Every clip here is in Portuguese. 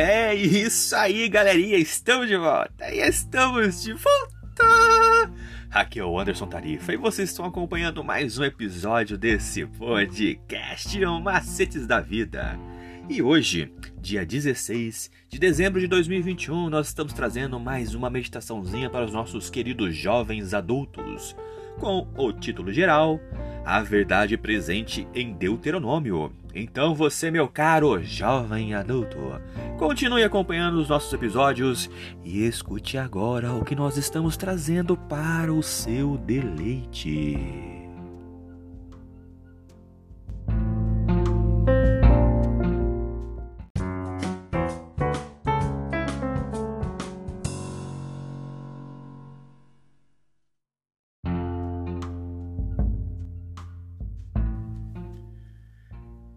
É isso aí, galerinha, estamos de volta e estamos de volta. Aqui é o Anderson Tarifa e vocês estão acompanhando mais um episódio desse podcast Macetes da Vida. E hoje, dia 16 de dezembro de 2021, nós estamos trazendo mais uma meditaçãozinha para os nossos queridos jovens adultos, com o título geral A Verdade Presente em Deuteronômio. Então você, meu caro jovem adulto, continue acompanhando os nossos episódios e escute agora o que nós estamos trazendo para o seu deleite.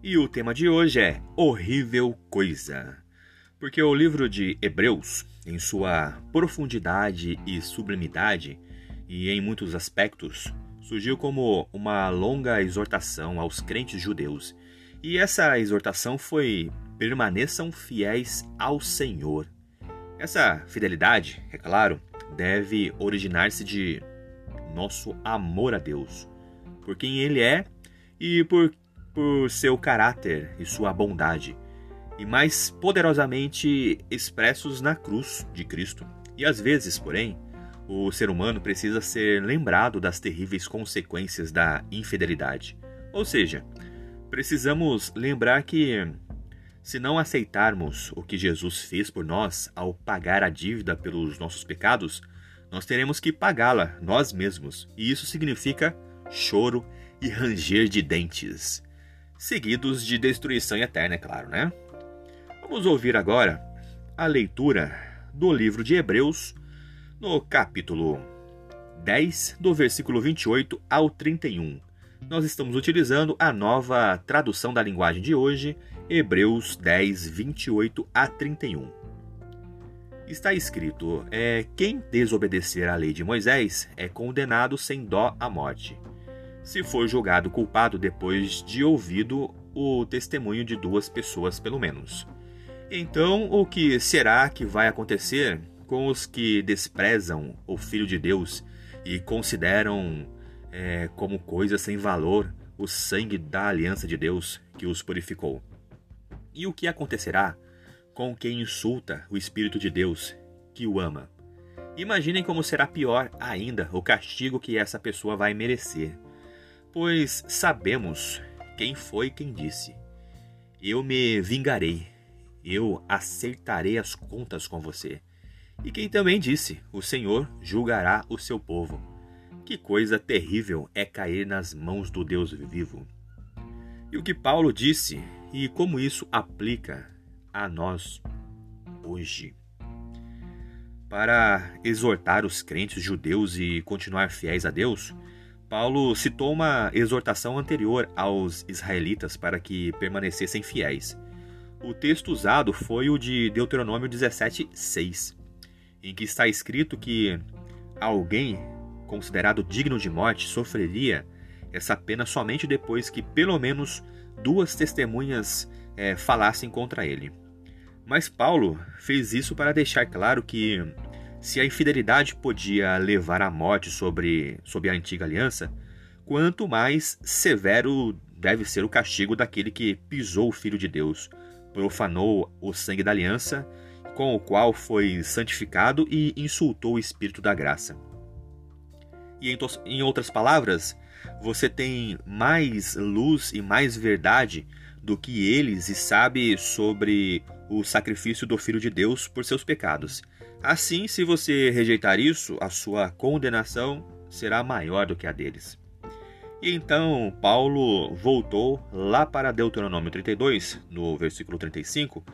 E o tema de hoje é Horrível Coisa. Porque o livro de Hebreus, em sua profundidade e sublimidade, e em muitos aspectos, surgiu como uma longa exortação aos crentes judeus. E essa exortação foi: permaneçam fiéis ao Senhor. Essa fidelidade, é claro, deve originar-se de nosso amor a Deus, por quem Ele é e por por seu caráter e sua bondade, e mais poderosamente expressos na cruz de Cristo. E às vezes, porém, o ser humano precisa ser lembrado das terríveis consequências da infidelidade. Ou seja, precisamos lembrar que, se não aceitarmos o que Jesus fez por nós ao pagar a dívida pelos nossos pecados, nós teremos que pagá-la nós mesmos, e isso significa choro e ranger de dentes seguidos de destruição eterna, é claro, né? Vamos ouvir agora a leitura do livro de Hebreus, no capítulo 10, do versículo 28 ao 31. Nós estamos utilizando a nova tradução da linguagem de hoje, Hebreus 10, 28 a 31. Está escrito: é, Quem desobedecer à lei de Moisés é condenado sem dó à morte se for julgado culpado depois de ouvido o testemunho de duas pessoas, pelo menos. Então, o que será que vai acontecer com os que desprezam o Filho de Deus e consideram é, como coisa sem valor o sangue da aliança de Deus que os purificou? E o que acontecerá com quem insulta o Espírito de Deus que o ama? Imaginem como será pior ainda o castigo que essa pessoa vai merecer pois sabemos quem foi quem disse: Eu me vingarei, eu acertarei as contas com você. E quem também disse: O Senhor julgará o seu povo. Que coisa terrível é cair nas mãos do Deus vivo. E o que Paulo disse e como isso aplica a nós hoje. Para exortar os crentes judeus e continuar fiéis a Deus, Paulo citou uma exortação anterior aos israelitas para que permanecessem fiéis. O texto usado foi o de Deuteronômio 17:6, em que está escrito que alguém considerado digno de morte sofreria essa pena somente depois que pelo menos duas testemunhas é, falassem contra ele. Mas Paulo fez isso para deixar claro que se a infidelidade podia levar à morte sobre, sobre a antiga aliança, quanto mais severo deve ser o castigo daquele que pisou o Filho de Deus, profanou o sangue da aliança, com o qual foi santificado e insultou o Espírito da graça. E em, em outras palavras, você tem mais luz e mais verdade do que eles e sabe sobre o sacrifício do Filho de Deus por seus pecados. Assim, se você rejeitar isso, a sua condenação será maior do que a deles. E então Paulo voltou lá para Deuteronômio 32, no versículo 35,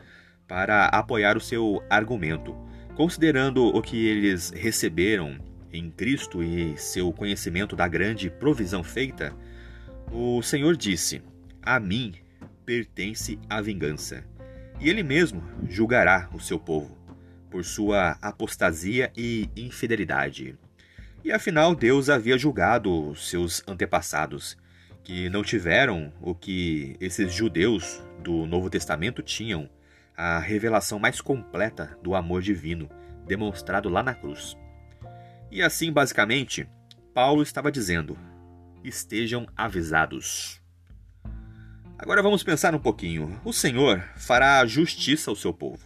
para apoiar o seu argumento. Considerando o que eles receberam em Cristo e seu conhecimento da grande provisão feita, o Senhor disse: A mim pertence a vingança, e ele mesmo julgará o seu povo por sua apostasia e infidelidade. E afinal, Deus havia julgado seus antepassados, que não tiveram o que esses judeus do Novo Testamento tinham, a revelação mais completa do amor divino demonstrado lá na cruz. E assim, basicamente, Paulo estava dizendo: estejam avisados. Agora vamos pensar um pouquinho. O Senhor fará justiça ao seu povo.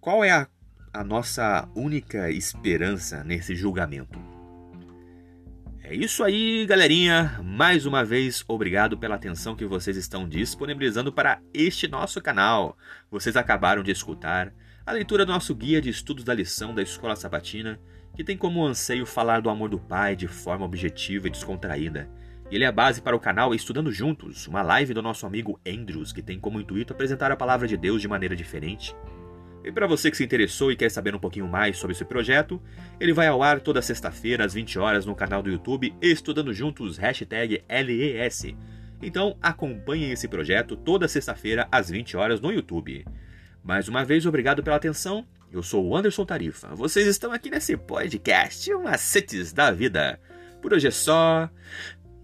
Qual é a, a nossa única esperança nesse julgamento? É isso aí, galerinha. Mais uma vez, obrigado pela atenção que vocês estão disponibilizando para este nosso canal. Vocês acabaram de escutar a leitura do nosso guia de estudos da lição da Escola Sabatina, que tem como anseio falar do amor do Pai de forma objetiva e descontraída. E ele é a base para o canal Estudando Juntos, uma live do nosso amigo Andrews, que tem como intuito apresentar a palavra de Deus de maneira diferente e para você que se interessou e quer saber um pouquinho mais sobre esse projeto, ele vai ao ar toda sexta-feira às 20 horas no canal do YouTube Estudando Juntos, hashtag LES. Então acompanhem esse projeto toda sexta-feira às 20 horas no YouTube. Mais uma vez, obrigado pela atenção. Eu sou o Anderson Tarifa. Vocês estão aqui nesse podcast Macetes da Vida. Por hoje é só.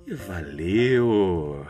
E valeu!